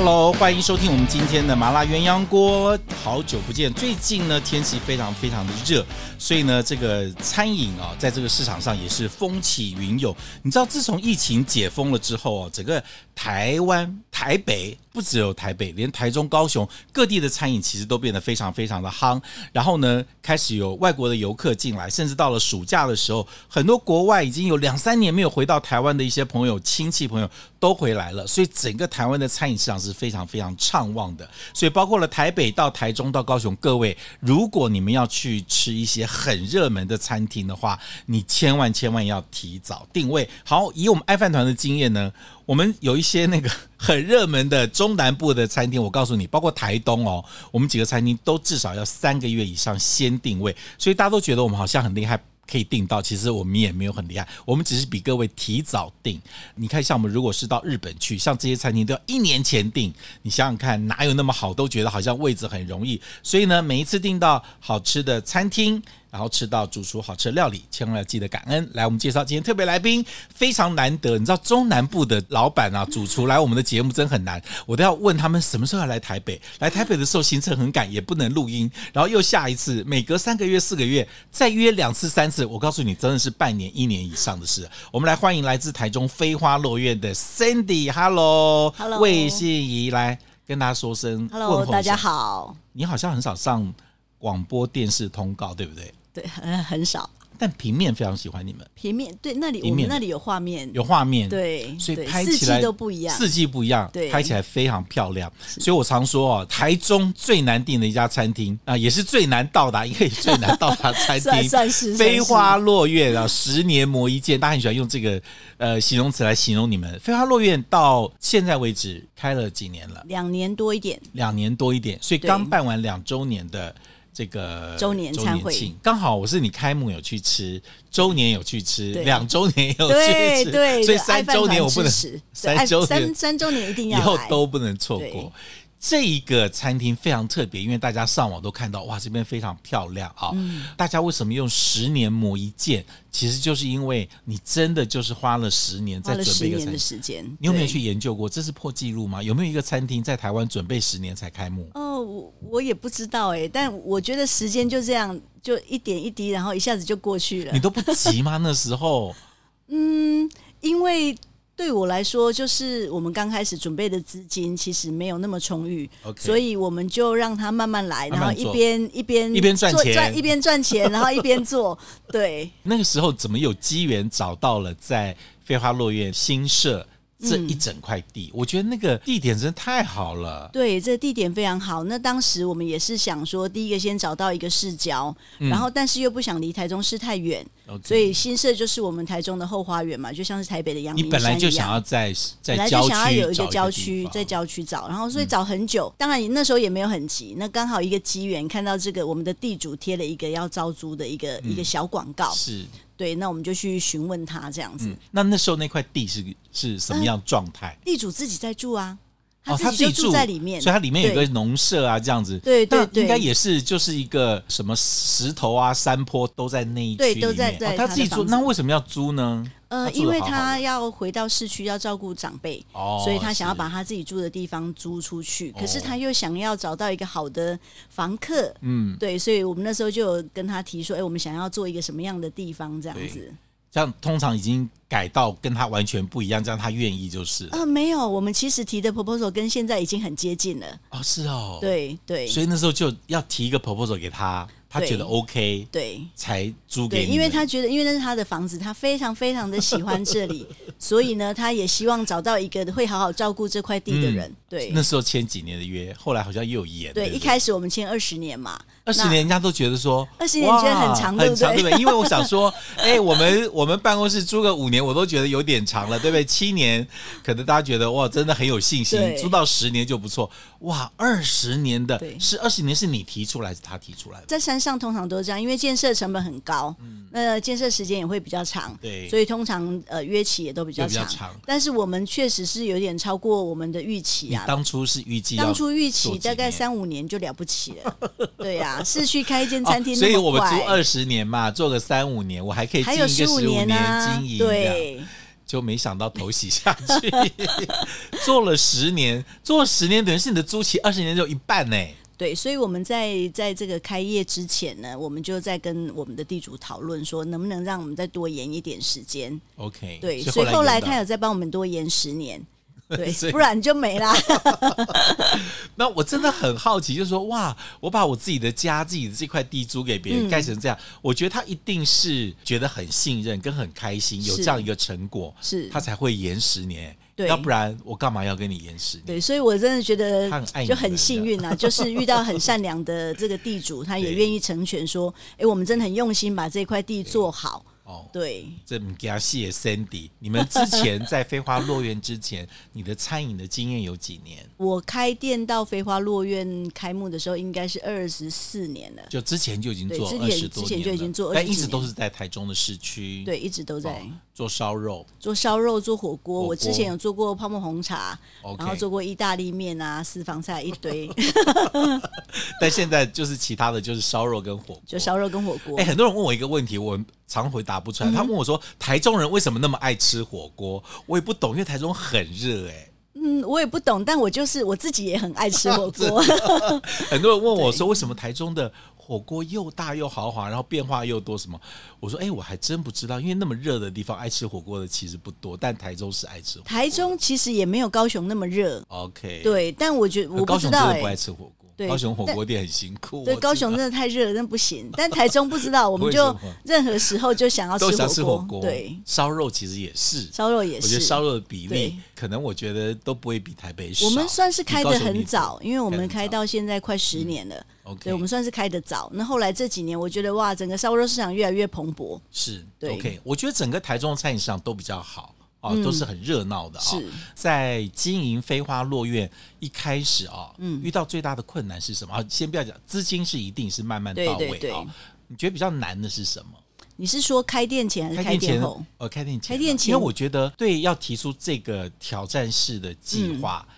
Hello，欢迎收听我们今天的麻辣鸳鸯锅。好久不见，最近呢天气非常非常的热，所以呢这个餐饮啊，在这个市场上也是风起云涌。你知道，自从疫情解封了之后啊，整个台湾台北不只有台北，连台中、高雄各地的餐饮其实都变得非常非常的夯。然后呢，开始有外国的游客进来，甚至到了暑假的时候，很多国外已经有两三年没有回到台湾的一些朋友、亲戚朋友都回来了。所以整个台湾的餐饮市场是是非常非常畅旺的。所以包括了台北到台中到高雄，各位，如果你们要去吃一些很热门的餐厅的话，你千万千万要提早定位。好，以我们爱饭团的经验呢。我们有一些那个 很热门的中南部的餐厅，我告诉你，包括台东哦，我们几个餐厅都至少要三个月以上先定位，所以大家都觉得我们好像很厉害，可以订到。其实我们也没有很厉害，我们只是比各位提早订。你看，像我们如果是到日本去，像这些餐厅都要一年前订，你想想看，哪有那么好？都觉得好像位置很容易，所以呢，每一次订到好吃的餐厅。然后吃到主厨好吃的料理，千万要记得感恩。来，我们介绍今天特别来宾，非常难得。你知道中南部的老板啊，主厨来我们的节目真很难，我都要问他们什么时候要来台北。来台北的时候行程很赶，也不能录音，然后又下一次，每隔三个月、四个月再约两次、三次。我告诉你，真的是半年、一年以上的事。我们来欢迎来自台中飞花落院的 Sandy，Hello，Hello，魏信怡来跟大家说声 Hello，大家好。你好像很少上广播电视通告，对不对？对，很很少，但平面非常喜欢你们。平面对，那里我们那里有画面，有画面，对，所以拍起来都不一样，四季不一样，对，拍起来非常漂亮。所以我常说哦，台中最难订的一家餐厅啊，也是最难到达，因为最难到达餐 厅，算是飞花落院啊，十年磨一剑，大家很喜欢用这个呃形容词来形容你们。飞花落月到现在为止开了几年了？两年多一点，两年多一点，所以刚办完两周年的。这个周年餐会，刚好我是你开幕有去吃，周年有去吃，两周年有去吃，对 对，所以三周年我不能，三周三三周年一定要，以后都不能错过。这一个餐厅非常特别，因为大家上网都看到，哇，这边非常漂亮啊！嗯、大家为什么用十年磨一剑？其实就是因为你真的就是花了十年在准备一个餐厅。你有没有去研究过这是破纪录吗？有没有一个餐厅在台湾准备十年才开幕？哦，我我也不知道哎，但我觉得时间就这样，就一点一滴，然后一下子就过去了。你都不急吗？那时候？嗯，因为。对我来说，就是我们刚开始准备的资金其实没有那么充裕，Okay. 所以我们就让他慢慢来，慢慢然后一边一边一边赚钱，一边赚钱，然后一边做。对，那个时候怎么有机缘找到了在飞花落院新设？这一整块地，嗯、我觉得那个地点真的太好了。对，这个地点非常好。那当时我们也是想说，第一个先找到一个市郊，嗯、然后但是又不想离台中市太远所以新社就是我们台中的后花园嘛，就像是台北的阳明山一样。你本来就想要在在郊区，本来就想要有一个郊区，在郊区找，然后所以找很久。嗯、当然你那时候也没有很急，那刚好一个机缘，看到这个我们的地主贴了一个要招租的一个、嗯、一个小广告，是。对，那我们就去询问他这样子。嗯、那那时候那块地是是什么样状态？地主自己在住啊，他自己就住在里面，哦、所以它里面有个农舍啊，这样子。对对对，应该也是就是一个什么石头啊、山坡都在那一区里面。对，都在在、哦。他自己住，那为什么要租呢？呃，因为他要回到市区，要照顾长辈，哦、所以他想要把他自己住的地方租出去。是可是他又想要找到一个好的房客，嗯，对，所以我们那时候就有跟他提说，哎，我们想要做一个什么样的地方，这样子。这样通常已经改到跟他完全不一样，这样他愿意就是。呃，没有，我们其实提的 proposal 跟现在已经很接近了。哦，是哦，对对，所以那时候就要提一个 proposal 给他。他觉得 OK，对，才租给你。因为他觉得，因为那是他的房子，他非常非常的喜欢这里，所以呢，他也希望找到一个会好好照顾这块地的人。对，那时候签几年的约，后来好像又有延。对，一开始我们签二十年嘛，二十年人家都觉得说二十年觉得很长，对不对？不对？因为我想说，哎，我们我们办公室租个五年，我都觉得有点长了，对不对？七年可能大家觉得哇，真的很有信心，租到十年就不错。哇，二十年的，是二十年是你提出来，是他提出来的？在山上通常都是这样，因为建设成本很高，嗯，那建设时间也会比较长，对，所以通常呃约期也都比较长。但是我们确实是有点超过我们的预期啊。当初是预计，当初预期大概三五年就了不起了，对呀、啊，市区开一间餐厅、哦，所以我们租二十年嘛，做个三五年，我还可以经营十五年经营，对。就没想到投洗下去，做了十年，做了十年等于是你的租期二十年就一半呢。对，所以我们在在这个开业之前呢，我们就在跟我们的地主讨论说，能不能让我们再多延一点时间。OK，对，所以后来他有再帮我们多延十年。对，不然就没啦。那我真的很好奇，就是说，哇，我把我自己的家、自己的这块地租给别人，盖成这样，嗯，我觉得他一定是觉得很信任跟很开心，有这样一个成果，是他才会延十年。对，要不然我干嘛要跟你延十年？对，所以我真的觉得就很幸运啊，就是遇到很善良的这个地主，他也愿意成全，说，哎，我们真的很用心把这块地做好。哦，对，这么给他谢 Sandy，你们之前在飞花落院之前，你的餐饮的经验有几年？我开店到飞花落院开幕的时候，应该是二十四年了。就之前就已经做二十多年，之前就已经做，但一直都是在台中的市区。对，一直都在。哦做烧肉，做烧肉，做火锅。我之前有做过泡沫红茶，okay. 然后做过意大利面啊，私房菜一堆。但现在就是其他的就是烧肉跟火锅，就烧肉跟火锅。哎、欸，很多人问我一个问题，我常回答不出来。嗯、他问我说：“台中人为什么那么爱吃火锅？”我也不懂，因为台中很热。哎，嗯，我也不懂，但我就是我自己也很爱吃火锅。很多人问我说：“为什么台中的？”火锅又大又豪华，然后变化又多，什么？我说，哎、欸，我还真不知道，因为那么热的地方，爱吃火锅的其实不多，但台中是爱吃火锅。台中其实也没有高雄那么热。OK，对，但我觉得我不知道、欸，高雄真的不爱吃火锅。对，高雄火锅店很辛苦。对，高雄真的太热了，真不行。但台中不知道，我们就 任何时候就想要吃火锅。都想吃火锅。对，烧肉其实也是，烧肉也是。我觉得烧肉的比例，可能我觉得都不会比台北少。我们算是开的很早，因为我们开到现在快十年了。嗯、OK，我们算是开得早。那后来这几年，我觉得哇，整个烧肉市场越来越蓬勃。是，对。OK，我觉得整个台中的餐饮市场都比较好。啊、哦，都是很热闹的啊、哦！在经营飞花落院一开始啊、哦，嗯，遇到最大的困难是什么？先不要讲资金，是一定是慢慢到位啊、哦。对对对，你觉得比较难的是什么？你是说开店前还是开店后？呃，开店前，开店前，因为我觉得对要提出这个挑战式的计划、嗯，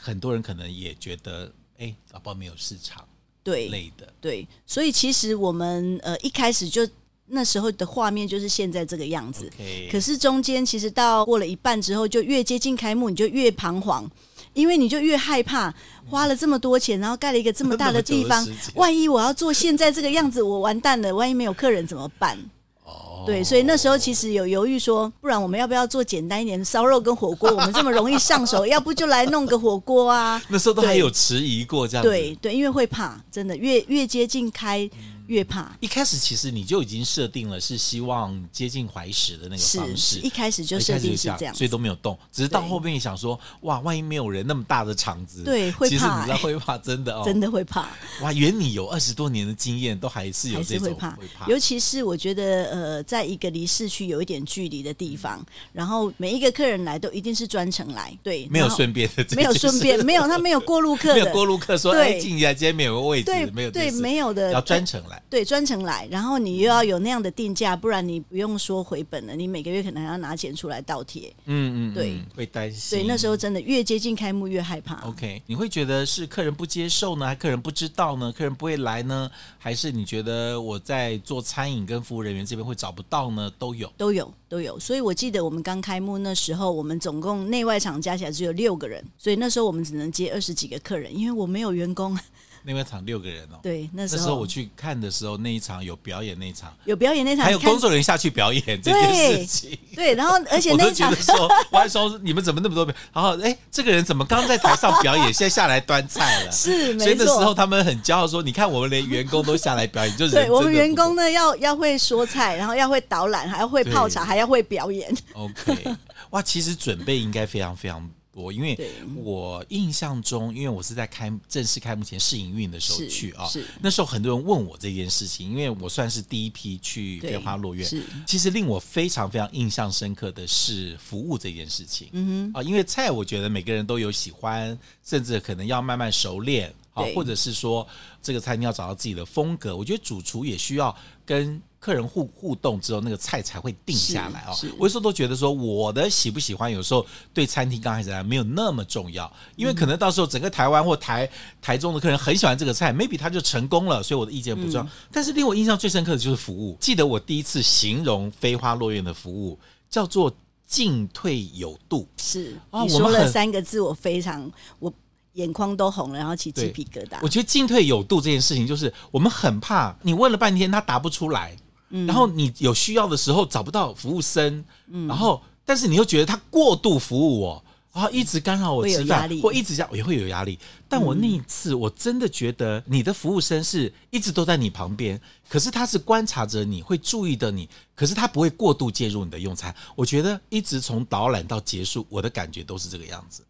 很多人可能也觉得，哎，搞不好没有市场，对，累的，对，所以其实我们呃一开始就。那时候的画面就是现在这个样子，okay. 可是中间其实到过了一半之后，就越接近开幕，你就越彷徨，因为你就越害怕，花了这么多钱，然后盖了一个这么大的地方，万一我要做现在这个样子，我完蛋了，万一没有客人怎么办？哦，对，所以那时候其实有犹豫说，不然我们要不要做简单一点的烧肉跟火锅？我们这么容易上手，要不就来弄个火锅啊？那时候都还有迟疑过这样子，对对，因为会怕，真的越越接近开。越怕，一开始其实你就已经设定了是希望接近怀石的那个方式，一开始就设定是这样，所以都没有动。只是到后面想说，哇，万一没有人那么大的场子，对，会怕。其实你知道会怕，真的哦，真的会怕。哇，原你有二十多年的经验，都还是有这种会怕。尤其是我觉得，呃，在一个离市区有一点距离的地方，然后每一个客人来都一定是专程来，对，没有顺便的，没有顺便，没有他没有过路客，没有过路客说，哎，进一下今天没有个位置，对，没有，对，没有的，要专程来，对，专程来。然后你又要有那样的定价，不然你不用说回本了，你每个月可能还要拿钱出来倒贴。嗯嗯，对，会担心。对，那时候真的越接近开幕越害怕。OK，你会觉得是客人不接受呢，还客人不知道呢，客人不会来呢，还是你觉得我在做餐饮跟服务人员这边会找不到呢？都有，都有，都有。所以我记得我们刚开幕那时候，我们总共内外场加起来只有六个人，所以那时候我们只能接二十几个客人，因为我没有员工。那一场六个人哦，对，那时候，那时候我去看的时候，那一场有表演，那一场有表演，那场还有工作人员下去表演这件事情，对，然后 而且那一场我都觉得说，我还说你们怎么那么多？然后哎，这个人怎么刚在台上表演，现在下来端菜了？是，没错。所以那时候他们很骄傲说，你看我们连员工都下来表演，就 是对我们员工呢，要要会说菜，然后要会导览，还要会泡茶，还要会表演。OK，哇，其实准备应该非常非常。我因为我印象中，因为我是在开正式开幕前试营运的时候去啊，那时候很多人问我这件事情，因为我算是第一批去飞花落院。其实令我非常非常印象深刻的是服务这件事情。嗯哼，啊，因为菜我觉得每个人都有喜欢，甚至可能要慢慢熟练。好，或者是说这个餐厅要找到自己的风格。我觉得主厨也需要跟客人互互动之后，那个菜才会定下来哦。我有时候都觉得说，我的喜不喜欢，有时候对餐厅刚开始来没有那么重要，因为可能到时候整个台湾或台台中的客人很喜欢这个菜，maybe 他就成功了，所以我的意见不重要。嗯、但是令我印象最深刻的就是服务。记得我第一次形容飞花落院的服务叫做进退有度。是，你说了三个字，我非常我。眼眶都红了，然后起鸡皮疙瘩。我觉得进退有度这件事情，就是我们很怕你问了半天他答不出来，嗯，然后你有需要的时候找不到服务生，嗯，然后但是你又觉得他过度服务我，然后一直干扰我吃饭，或一直这样也会有压力。但我那一次我真的觉得你的服务生是一直都在你旁边，可是他是观察着你，会注意的你，可是他不会过度介入你的用餐。我觉得一直从导览到结束，我的感觉都是这个样子。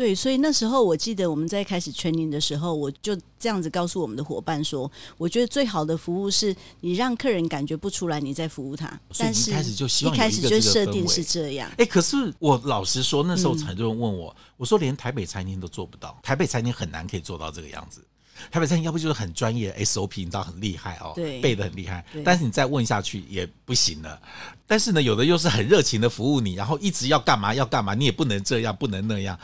对，所以那时候我记得我们在开始 training 的时候，我就这样子告诉我们的伙伴说：“我觉得最好的服务是你让客人感觉不出来你在服务他。”但是一开始就希望一开始就设定是这样。哎，可是我老实说，那时候很多人问我，嗯、我说连台北餐厅都做不到，台北餐厅很难可以做到这个样子。台北餐厅要不就是很专业，SOP 你知道很厉害哦，背的很厉害。但是你再问下去也不行了。但是呢，有的又是很热情的服务你，然后一直要干嘛要干嘛，你也不能这样，不能那样。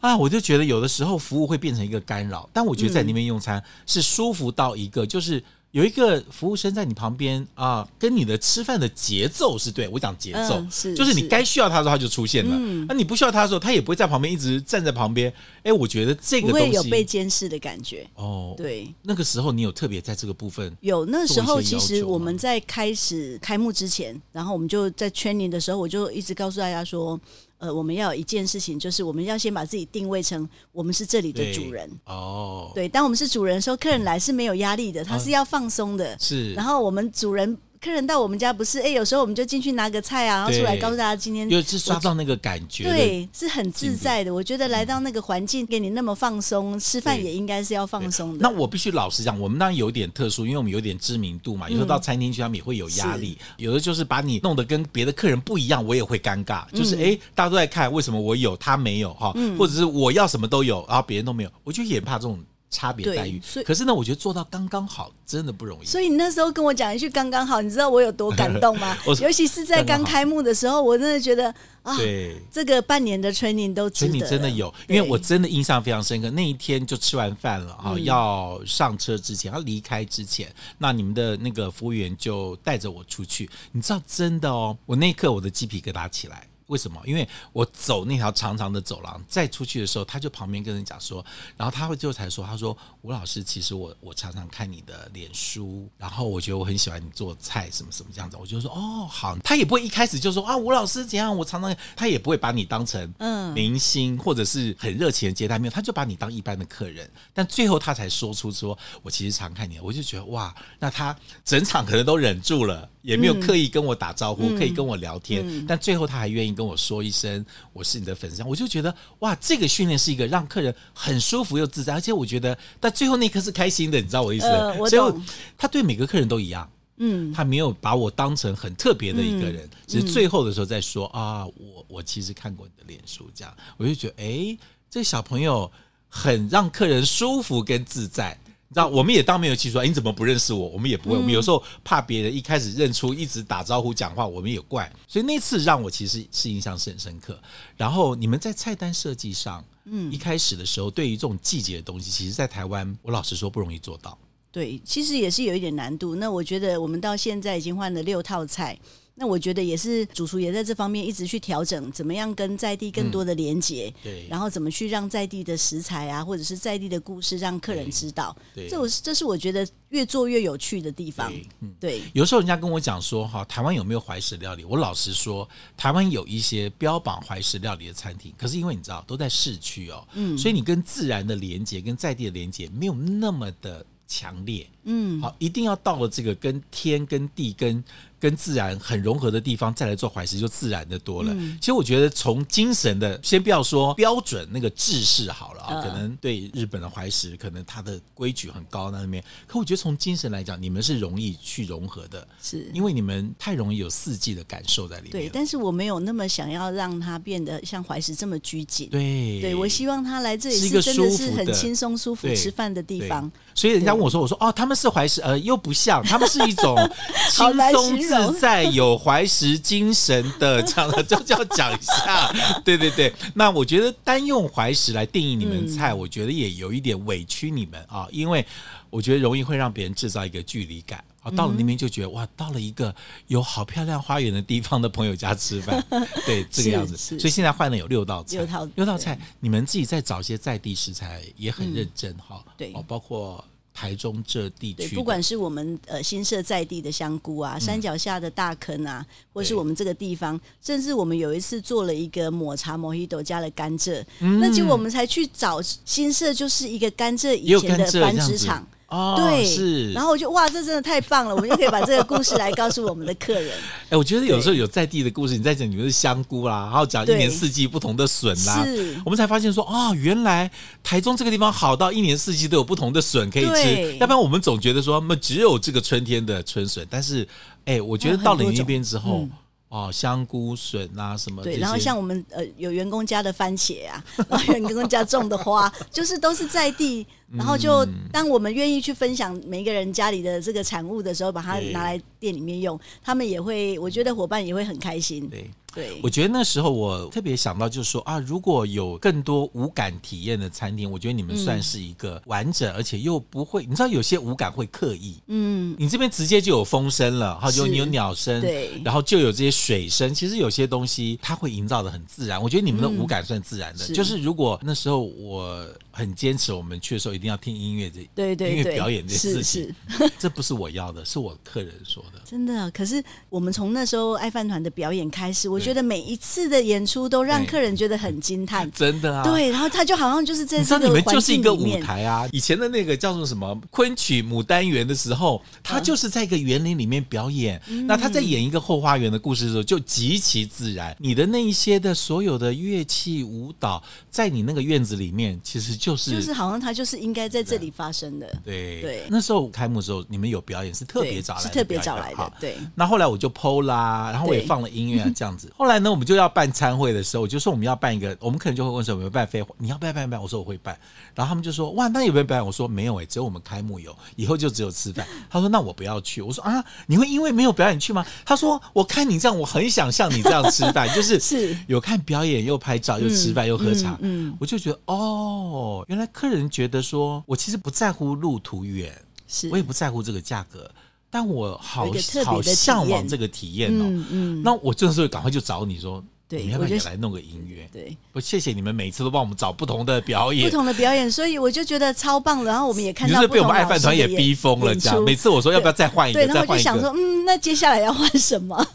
啊，我就觉得有的时候服务会变成一个干扰，但我觉得在那边用餐是舒服到一个，就是有一个服务生在你旁边啊，跟你的吃饭的节奏是对，我讲节奏，嗯、是就是你该需要他的时候他就出现了，那、嗯啊、你不需要他的时候，他也不会在旁边一直站在旁边。哎，我觉得这个东西会有被监视的感觉哦。对，那个时候你有特别在这个部分有，那时候其实我们在开始开幕之前，然后我们就在 training 的时候，我就一直告诉大家说。呃，我们要有一件事情，就是我们要先把自己定位成我们是这里的主人哦。对，当我们是主人的时候，客人来是没有压力的，他是要放松的。是，然后我们主人。客人到我们家不是哎，有时候我们就进去拿个菜啊，然后出来告诉大家今天就是刷到那个感觉，对，是很自在的。我觉得来到那个环境给你那么放松，吃饭也应该是要放松的。那我必须老实讲，我们当然有点特殊，因为我们有点知名度嘛。有时候到餐厅去，他们也会有压力。有的就是把你弄得跟别的客人不一样，我也会尴尬。就是哎，大家都在看，为什么我有他没有哈？或者是我要什么都有，然后别人都没有，我就也怕这种。差别待遇，可是呢，我觉得做到刚刚好真的不容易。所以你那时候跟我讲一句“刚刚好”，你知道我有多感动吗？尤其是在刚开幕的时候，我真的觉得啊，对，这个半年的 training 都值得。training 真的有，因为我真的印象非常深刻。那一天就吃完饭了啊，要上车之前，要离开之前，那你们的那个服务员就带着我出去。你知道，真的哦，我那一刻我的鸡皮疙瘩起来。为什么？因为我走那条长长的走廊，再出去的时候，他就旁边跟人讲说，然后他会就才说，他说吴老师，其实我我常常看你的脸书，然后我觉得我很喜欢你做菜什么什么这样子，我就说哦好，他也不会一开始就说啊吴老师怎样，我常常他也不会把你当成嗯明星或者是很热情的接待，没有，他就把你当一般的客人，但最后他才说出说我其实常看你，我就觉得哇，那他整场可能都忍住了。也没有刻意跟我打招呼，可以跟我聊天，但最后他还愿意跟我说一声我是你的粉丝，我就觉得哇，这个训练是一个让客人很舒服又自在，而且我觉得但最后那一刻是开心的，你知道我意思？所以他对每个客人都一样，嗯，他没有把我当成很特别的一个人，只是最后的时候再说啊，我我其实看过你的脸书，这样。我就觉得哎，这小朋友很让客人舒服跟自在。你知道，我们也当没有记住，你怎么不认识我？我们也不会，我们有时候怕别人一开始认出，一直打招呼讲话，我们也怪。所以那次让我其实是印象是很深刻。然后你们在菜单设计上，嗯，一开始的时候，对于这种季节的东西，其实，在台湾，我老实说不容易做到。对，其实也是有一点难度。那我觉得我们到现在已经换了六套菜。那我觉得也是，主厨也在这方面一直去调整，怎么样跟在地更多的连接，嗯，对，然后怎么去让在地的食材啊，或者是在地的故事，让客人知道，对，这我这是我觉得越做越有趣的地方。对，嗯，对，有时候人家跟我讲说，哈，台湾有没有怀石料理？我老实说，台湾有一些标榜怀石料理的餐厅，可是因为你知道都在市区哦，嗯，所以你跟自然的连接，跟在地的连接没有那么的强烈。嗯，好，一定要到了这个跟天跟地跟。跟自然很融合的地方，再来做怀石就自然的多了。嗯、其实我觉得从精神的，先不要说标准那个制式好了啊，呃、可能对日本的怀石，可能它的规矩很高那里面。可我觉得从精神来讲，你们是容易去融合的，是因为你们太容易有四季的感受在里面。对，但是我没有那么想要让它变得像怀石这么拘谨。对，对我希望他来这里是真的是很轻松舒服吃饭的地方。所以人家问我说：“我说哦，他们是怀石，呃，又不像，他们是一种 轻松。”自在有怀石精神的这样的，就就要讲一下，对对对。那我觉得单用怀石来定义你们菜，我觉得也有一点委屈你们啊，因为我觉得容易会让别人制造一个距离感啊。到了那边就觉得哇，到了一个有好漂亮花园的地方的朋友家吃饭，对这个样子。所以现在换了有六道菜，六道菜，你们自己再找些在地食材也很认真哈。对，包括。台中这地区，不管是我们呃新社在地的香菇啊，嗯、山脚下的大坑啊，或是我们这个地方，甚至我们有一次做了一个抹茶摩希朵加了甘蔗，嗯、那结果我们才去找新社，就是一个甘蔗以前的繁殖场。哦，对，是，然后我就哇，这真的太棒了，我们就可以把这个故事来告诉我们的客人。哎，我觉得有时候有在地的故事，你在讲你们是香菇啦，然后讲一年四季不同的笋啦，是，我们才发现说哦，原来台中这个地方好到一年四季都有不同的笋可以吃，要不然我们总觉得说，那么只有这个春天的春笋。但是，哎，我觉得到了你那边之后，哦，香菇笋啊什么，对，然后像我们呃有员工家的番茄啊，然后员工家种的花，就是都是在地。然后就当我们愿意去分享每一个人家里的这个产物的时候，把它拿来店里面用，他们也会，我觉得伙伴也会很开心。对。对，我觉得那时候我特别想到，就是说啊，如果有更多无感体验的餐厅，我觉得你们算是一个完整，而且又不会，你知道有些无感会刻意，嗯，你这边直接就有风声了，然后就你有鸟声，对，然后就有这些水声，其实有些东西它会营造的很自然。我觉得你们的无感算自然的，就是如果那时候我很坚持，我们去的时候一定要听音乐，这对对音乐表演这事情，这不是我要的，是我客人说的，真的。可是我们从那时候爱饭团的表演开始，我。觉得每一次的演出都让客人觉得很惊叹，真的啊。对，然后他就好像就是在这个环境里面，你你们就是一个舞台啊。以前的那个叫做什么昆曲牡丹园的时候，他就是在一个园林里面表演。嗯、那他在演一个后花园的故事的时候，就极其自然。你的那一些的所有的乐器舞蹈，在你那个院子里面，其实就是就是好像他就是应该在这里发生的。对对，那时候开幕的时候，你们有表演是特别找来的，是特别找来的。对。那后来我就 PO 啦，然后我也放了音乐啊，这样子。后来呢，我们就要办餐会的时候，我就说我们要办一个，我们可能就会问说有没有办飞，你要不要办办？我说我会办，然后他们就说哇，那有没有表演？我说没有哎、欸，只有我们开幕有，以后就只有吃饭。他说那我不要去。我说啊，你会因为没有表演去吗？他说我看你这样，我很想像你这样吃饭，就是是有看表演又拍照又吃饭又喝茶，嗯，嗯嗯我就觉得哦，原来客人觉得说我其实不在乎路途远，是我也不在乎这个价格。但我好好向往这个体验哦，嗯，嗯，那我这时候赶快就找你说，对，你要不要也来弄个音乐？对，不，谢谢你们每次都帮我们找不同的表演，不同的表演，所以我就觉得超棒了。然后我们也看到，就是被我们爱饭团也逼疯了，这样。每次我说要不要再换一个，对，然后我就想说，嗯，那接下来要换什么？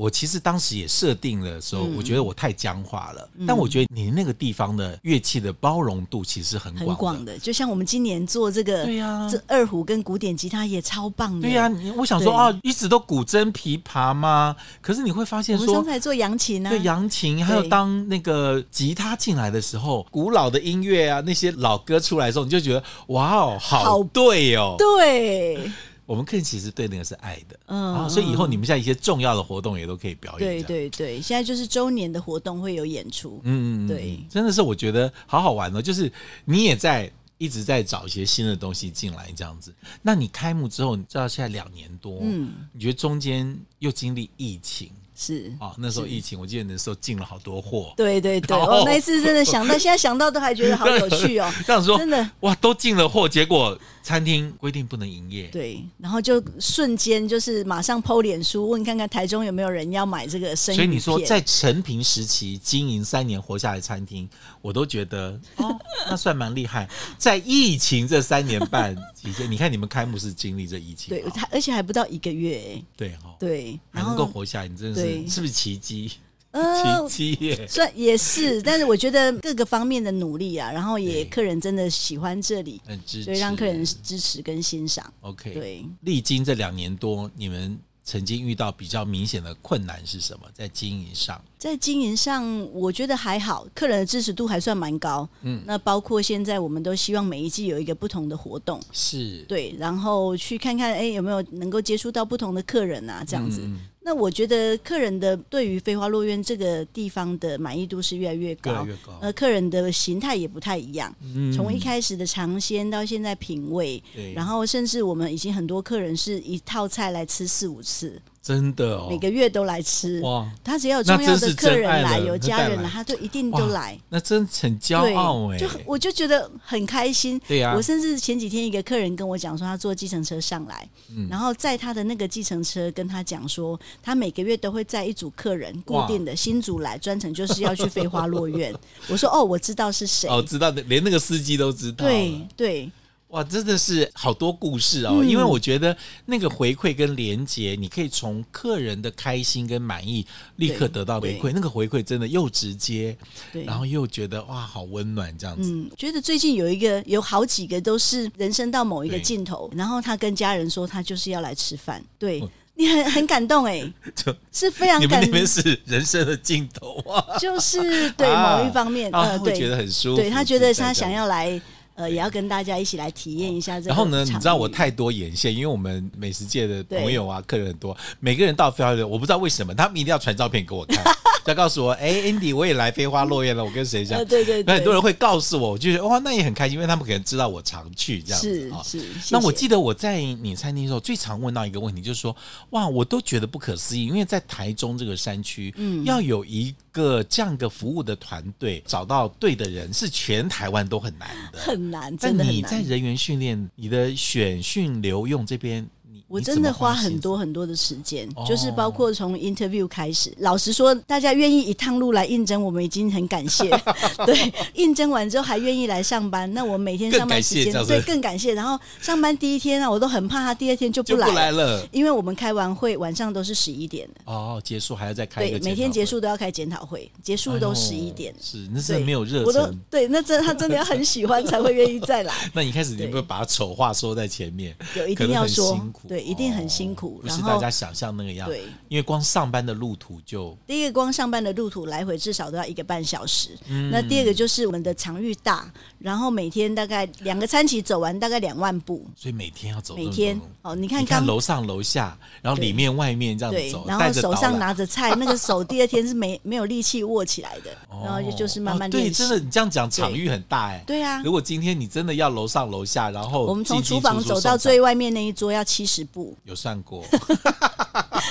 我其实当时也设定的时候，我觉得我太僵化了。但我觉得你那个地方的乐器的包容度其实很广，很广的。就像我们今年做这个，对呀，这二胡跟古典吉他也超棒的。对呀，我想说啊，一直都古筝琵琶吗？可是你会发现说，我们刚才做扬琴啊，对扬琴，还有当那个吉他进来的时候，古老的音乐啊，那些老歌出来的时候，你就觉得哇哦，好对哦，对。我们客人其实对那个是爱的，嗯，所以以后你们像一些重要的活动也都可以表演。对对对，现在就是周年的活动会有演出，嗯嗯，对，真的是我觉得好好玩哦，就是你也在一直在找一些新的东西进来这样子。那你开幕之后，你知道现在两年多，嗯，你觉得中间又经历疫情？是啊，那时候疫情，我记得那时候进了好多货。对对对，我、哦、那一次真的想到，现在想到都还觉得好有趣哦。这样说，真的哇，都进了货，结果餐厅规定不能营业。对，然后就瞬间就是马上 PO 脸书问看看台中有没有人要买这个生意。所以你说在陈平时期经营三年活下来餐厅，我都觉得哦，那算蛮厉害。在疫情这三年半期间，你看你们开幕是经历这疫情，对，而且还不到一个月。对哈，对，还能够活下来，你真的是。是不是奇迹？呃，奇迹耶，算也是，但是我觉得各个方面的努力啊，然后也客人真的喜欢这里，很支持，所以让客人支持跟欣赏。OK，对，历经这两年多，你们曾经遇到比较明显的困难是什么？在经营上，在经营上，我觉得还好，客人的支持度还算蛮高。嗯，那包括现在，我们都希望每一季有一个不同的活动，是。对，然后去看看，哎，有没有能够接触到不同的客人啊，这样子。嗯那我觉得客人的对于飞花落院这个地方的满意度是越来越高，越来越高。呃，客人的形态也不太一样，嗯，从一开始的尝鲜到现在品味，然后甚至我们已经很多客人是一套菜来吃四五次。真的哦，每个月都来吃哇！他只要有重要的客人来，有家人来，他就一定都来。那真很骄傲哎！就我就觉得很开心。对呀，我甚至前几天一个客人跟我讲说，他坐计程车上来，然后在他的那个计程车跟他讲说，他每个月都会载一组客人，固定的新组来，专程就是要去飞花落院。我说哦，我知道是谁哦，知道的，连那个司机都知道。对对。哇，真的是好多故事哦！嗯、因为我觉得那个回馈跟连接，你可以从客人的开心跟满意立刻得到回馈，那个回馈真的又直接，然后又觉得哇，好温暖这样子。嗯，觉得最近有一个有好几个都是人生到某一个尽头，然后他跟家人说他就是要来吃饭，对、嗯、你很很感动哎，就是非常感动。你们那边是人生的尽头啊，就是对某一方面 呃，对，觉得很舒服，对他觉得他想要来。呃，也要跟大家一起来体验一下这个。然后呢，你知道我太多眼线，因为我们美食界的朋友啊，客人很多，每个人到飞花落院，我不知道为什么，他们一定要传照片给我看，再告诉我，哎，Andy，我也来飞花落叶了，我跟谁讲？对对对，很多人会告诉我，我就觉得哇，那也很开心，因为他们可能知道我常去这样子啊。是是。那我记得我在你餐厅的时候，最常问到一个问题，就是说，哇，我都觉得不可思议，因为在台中这个山区，嗯，要有一个这样的服务的团队，找到对的人，是全台湾都很难的，很难，真的很难。在人员训练、你的选训留用这边。我真的花很多很多的时间，就是包括从 interview 开始。老实说，大家愿意一趟路来应征，我们已经很感谢。对，应征完之后还愿意来上班，那我每天上班时间对更感谢。然后上班第一天啊，我都很怕他第二天就不来了，因为我们开完会晚上都是十一点哦，结束还要再开对，每天结束都要开检讨会，结束都十一点。是，那是没有热忱。对，那真他真的要很喜欢才会愿意再来。那一开始你会把丑话说在前面，有一定要说辛苦。对。一定很辛苦，不是大家想象那个样。对，因为光上班的路途就第一个，光上班的路途来回至少都要一个半小时。那第二个就是我们的场域大，然后每天大概两个餐期走完大概两万步，所以每天要走。每天哦，你看，看楼上楼下，然后里面外面这样走，然后手上拿着菜，那个手第二天是没没有力气握起来的，然后就是慢慢。对，真的，你这样讲场域很大哎。对啊，如果今天你真的要楼上楼下，然后我们从厨房走到最外面那一桌要七十步，有算过。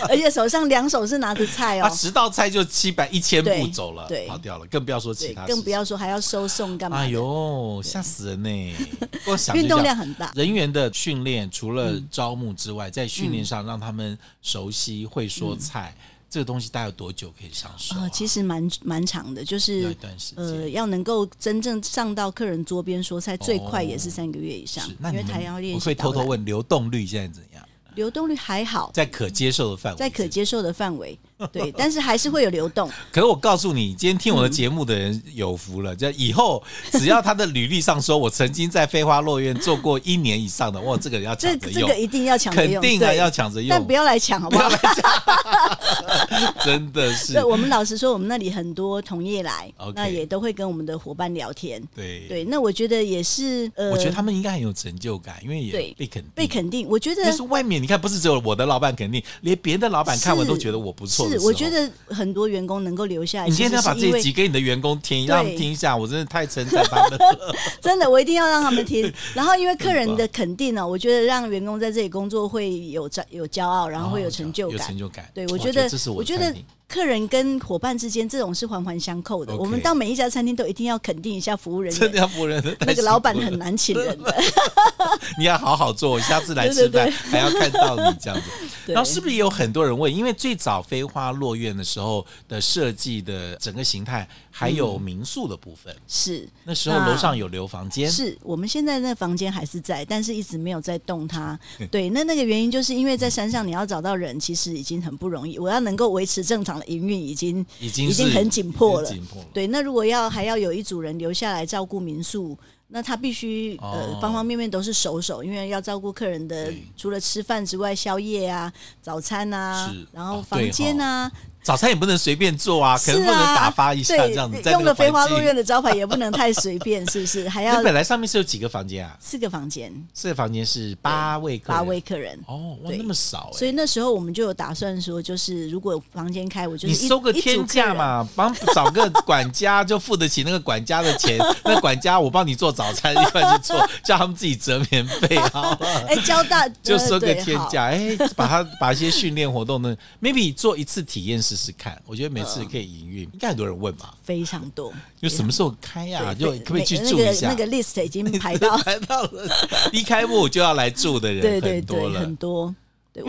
而且手上两手是拿着菜哦，啊，十道菜就七百一千步走了，对，跑掉了，更不要说其他，更不要说还要收送干嘛？哎呦，吓死人呢！我想运动量很大，人员的训练除了招募之外，在训练上让他们熟悉会说菜，这个东西大概有多久可以上手？啊其实蛮蛮长的，就是呃，要能够真正上到客人桌边说菜，最快也是三个月以上。因为他要练习，我会偷偷问流动率现在怎样？流动率还好，在可接受的范围，在可接受的范围。对，但是还是会有流动。可是我告诉你，今天听我的节目的人有福了，就以后只要他的履历上说我曾经在飞花落院做过一年以上的，哇，这个要抢着用，这个一定要抢着用，肯定啊，要抢着用，但不要来抢，好不好？真的是。对，我们老实说，我们那里很多同业来，那也都会跟我们的伙伴聊天。对对，那我觉得也是，呃，我觉得他们应该很有成就感，因为也被肯定，被肯定。我觉得，就是外面你看，不是只有我的老板肯定，连别的老板看完都觉得我不错。是，我觉得。很多员工能够留下来，你今天要把这一集给你的员工听，让他们听一下，我真的太称赞他们了。真的，我一定要让他们听。然后，因为客人的肯定呢，我觉得让员工在这里工作会有骄有骄傲，然后会有成就感。有成就感。对，我觉得，我觉得。客人跟伙伴之间这种是环环相扣的。我们到每一家餐厅都一定要肯定一下服务人员，真的要服务人员。那个老板很难请人的，你要好好做，下次来吃饭还要看到你这样子。然后是不是也有很多人问？因为最早飞花落院的时候的设计的整个形态还有民宿的部分，是那时候楼上有留房间，是我们现在那房间还是在，但是一直没有在动它。对，那那个原因就是因为在山上你要找到人其实已经很不容易，我要能够维持正常。场的营运已经已经已经很紧迫了。紧迫了。对，那如果要还要有一组人留下来照顾民宿。那他必须呃方方面面都是熟手，因为要照顾客人的，除了吃饭之外，宵夜啊、早餐啊，然后房间啊。早餐也不能随便做啊，可能不能打发一下这样子。用个飞花落院的招牌也不能太随便，是不是？还要。本来上面是有几个房间啊？四个房间。四个房间是八位客人。八位客人。哦，哇，那么少。所以那时候我们就有打算说，就是如果房间开，我就你收个天价嘛，帮找个管家就付得起那个管家的钱。那管家我帮你做早餐，一块去做，叫他们自己折棉被啊。哎，交大就收个天价，哎，把他把一些训练活动呢，maybe 做一次体验试试看，我觉得。每次可以营运，应该很多人问吧？非常多。就什么时候开呀？就可不可以去住一下？那个 list 已经排到 排到了，一开幕就要来住的人 对对对，很多。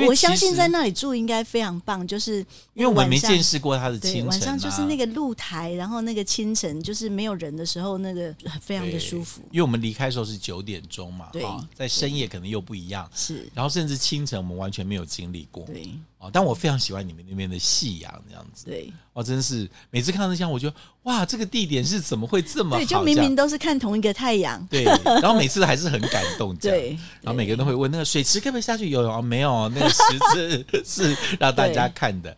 我相信在那里住应该非常棒，就是因为我没见识过它的清晨，晚上就是那个露台，然后那个清晨就是没有人的时候，那个非常的舒服。因为我们离开的时候是九点钟嘛，对，在深夜可能又不一样，是。然后甚至清晨我们完全没有经历过，对。哦，但我非常喜欢你们那边的夕阳这样子，对，哦，真是每次看到那箱我觉得哇，这个地点是怎么会这么好？对，就明明都是看同一个太阳，对，然后每次还是很感动，对，然后每个人都会问那个水池可不可以下去游泳？哦，没有，那个池子 是让大家看的。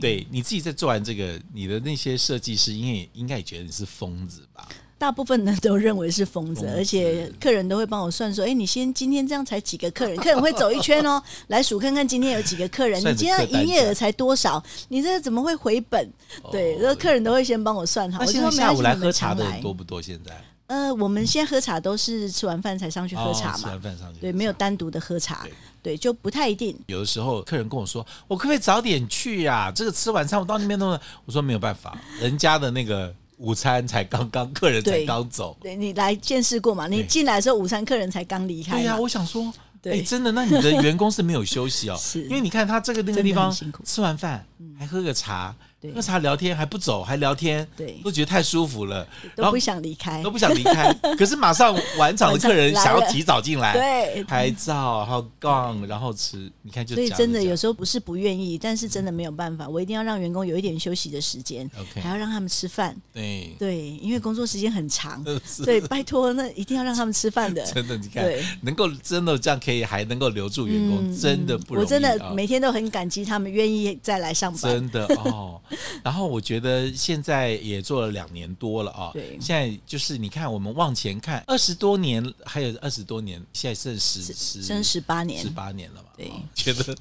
对，对，你自己在做完这个，你的那些设计师，因为应该也觉得你是疯子吧？大部分人都认为是疯子，而且客人都会帮我算说：“哎，你先今天这样才几个客人？客人会走一圈哦，来数看看今天有几个客人。你今天营业额才多少？你这怎么会回本？对，然后客人都会先帮我算好。我现在下午来喝茶的人多不多？现在？呃，我们现在喝茶都是吃完饭才上去喝茶嘛。吃完饭上去，对，没有单独的喝茶，对，就不太一定。有的时候客人跟我说：“我可不可以早点去呀？这个吃晚餐我到那边弄。”我说：“没有办法，人家的那个。”午餐才刚刚，客人才刚走。对，对你来见识过嘛？你进来的时候，午餐客人才刚离开。对呀、啊，我想说，对，真的，那你的员工是没有休息哦，是因为你看他这个那个地方，吃完饭还喝个茶。喝茶聊天还不走，还聊天，对，都觉得太舒服了，都不想离开，都不想离开。可是马上晚场的客人想要提早进来，对，拍照，然后杠，然后吃，你看就。所以真的有时候不是不愿意，但是真的没有办法，我一定要让员工有一点休息的时间，还要让他们吃饭。对对，因为工作时间很长，对，拜托，那一定要让他们吃饭的。真的，你看，能够真的这样可以还能够留住员工，真的不容易。我真的每天都很感激他们愿意再来上班。真的哦。然后我觉得现在也做了两年多了啊，对，现在就是你看我们往前看二十多年，还有二十多年，现在剩十十剩十八年，十八年了嘛，对，觉得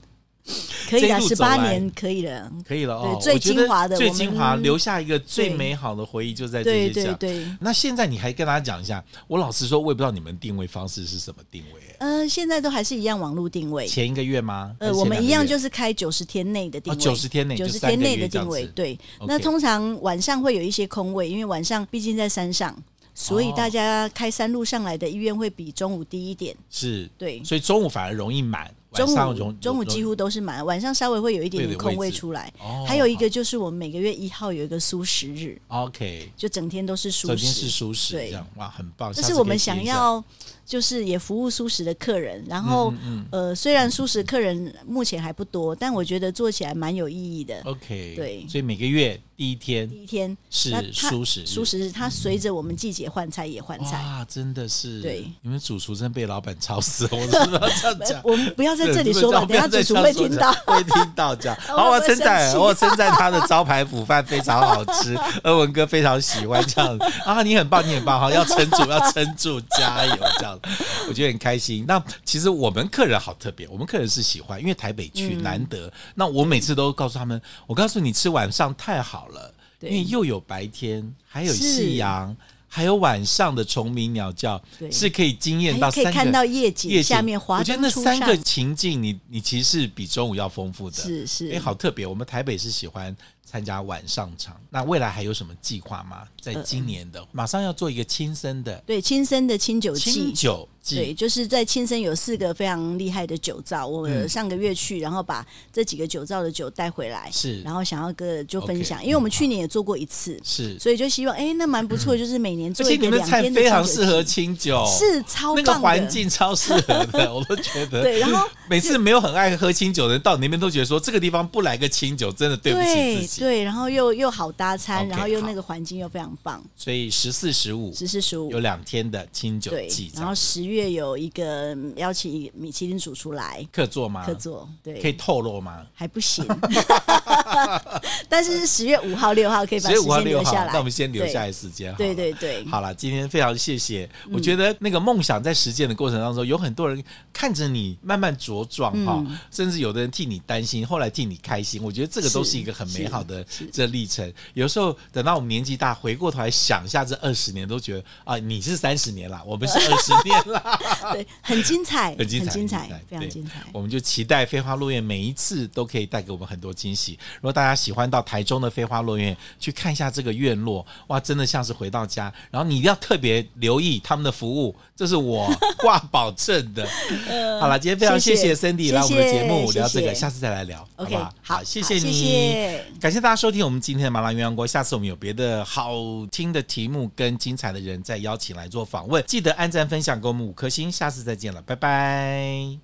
可以了，十八年可以了，可以了哦，最精华的，最精华留下一个最美好的回忆就在这里。对对对。那现在你还跟大家讲一下，我老实说，我也不知道你们定位方式是什么定位。呃，现在都还是一样网络定位。前一个月吗？呃，我们一样就是开九十天内的定位。九十天内，九十天内的定位。对，那通常晚上会有一些空位，因为晚上毕竟在山上，所以大家开山路上来的医院会比中午低一点。是，对，所以中午反而容易满。中午中午几乎都是满，晚上稍微会有一点点空位出来。还有一个就是我们每个月一号有一个蔬食日，OK，就整天都是蔬食，整天是素食，这样哇，很棒。这是我们想要。就是也服务素食的客人，然后、嗯嗯、呃，虽然素食客人目前还不多，但我觉得做起来蛮有意义的。OK，对，所以每个月第一天，第一天是素食，素食它随着我们季节换菜也换菜。啊，真的是，对，你们主厨真被老板吵死了，我怎么这样讲？我们不要在这里说吧，等下主厨会听到，会听到这样。好，我称赞，我称赞他的招牌腐饭非常好吃，阿文哥非常喜欢这样啊，你很棒，你很棒，好，要撑住，要撑住，加油，这样，我觉得。很开心。那其实我们客人好特别，我们客人是喜欢，因为台北去难得。嗯、那我每次都告诉他们，我告诉你吃晚上太好了，因为又有白天，还有夕阳，是还有晚上的虫鸣鸟叫，是可以惊艳到三个，可以看到夜景，夜景下面花。我觉得那三个情境你，你你其实是比中午要丰富的，是是，哎，好特别。我们台北是喜欢参加晚上场，那未来还有什么计划吗？在今年的、呃、马上要做一个亲生的，对，亲生的清酒季，清酒。对，就是在青森有四个非常厉害的酒造，我上个月去，然后把这几个酒造的酒带回来，是，然后想要个就分享，因为我们去年也做过一次，是，所以就希望，哎，那蛮不错，就是每年做一个两天非常适合清酒，是超那个环境超适合的，我都觉得。对，然后每次没有很爱喝清酒的人到你那边都觉得说，这个地方不来个清酒，真的对不起自己。对，然后又又好搭餐，然后又那个环境又非常棒。所以十四十五，十四十五有两天的清酒季。然后十月有一个邀请米其林主厨来客座吗？客座，对，可以透露吗？还不行，但是十月五号六号可以把时间留下来。那我们先留下来时间。对对对，好了，今天非常谢谢。我觉得那个梦想在实践的过程当中，有很多人看着你慢慢茁壮哈，甚至有的人替你担心，后来替你开心。我觉得这个都是一个很美好的这历程。有时候等到我们年纪大，回过头来想一下这二十年，都觉得啊，你是三十年了，我们是 二十年了，对，很精彩，很精彩，精彩，非常精彩。我们就期待飞花落院每一次都可以带给我们很多惊喜。如果大家喜欢到台中的飞花落院去看一下这个院落，哇，真的像是回到家。然后你一定要特别留意他们的服务，这是我挂保证的。好了，今天非常谢谢 Cindy 来我们的节目聊这个，下次再来聊，好不好？好，谢谢你，感谢大家收听我们今天的麻辣鸳鸯锅。下次我们有别的好听的题目跟精彩的人再邀请来做访问，记得按赞分享给我们五颗星。下次再见了，拜拜。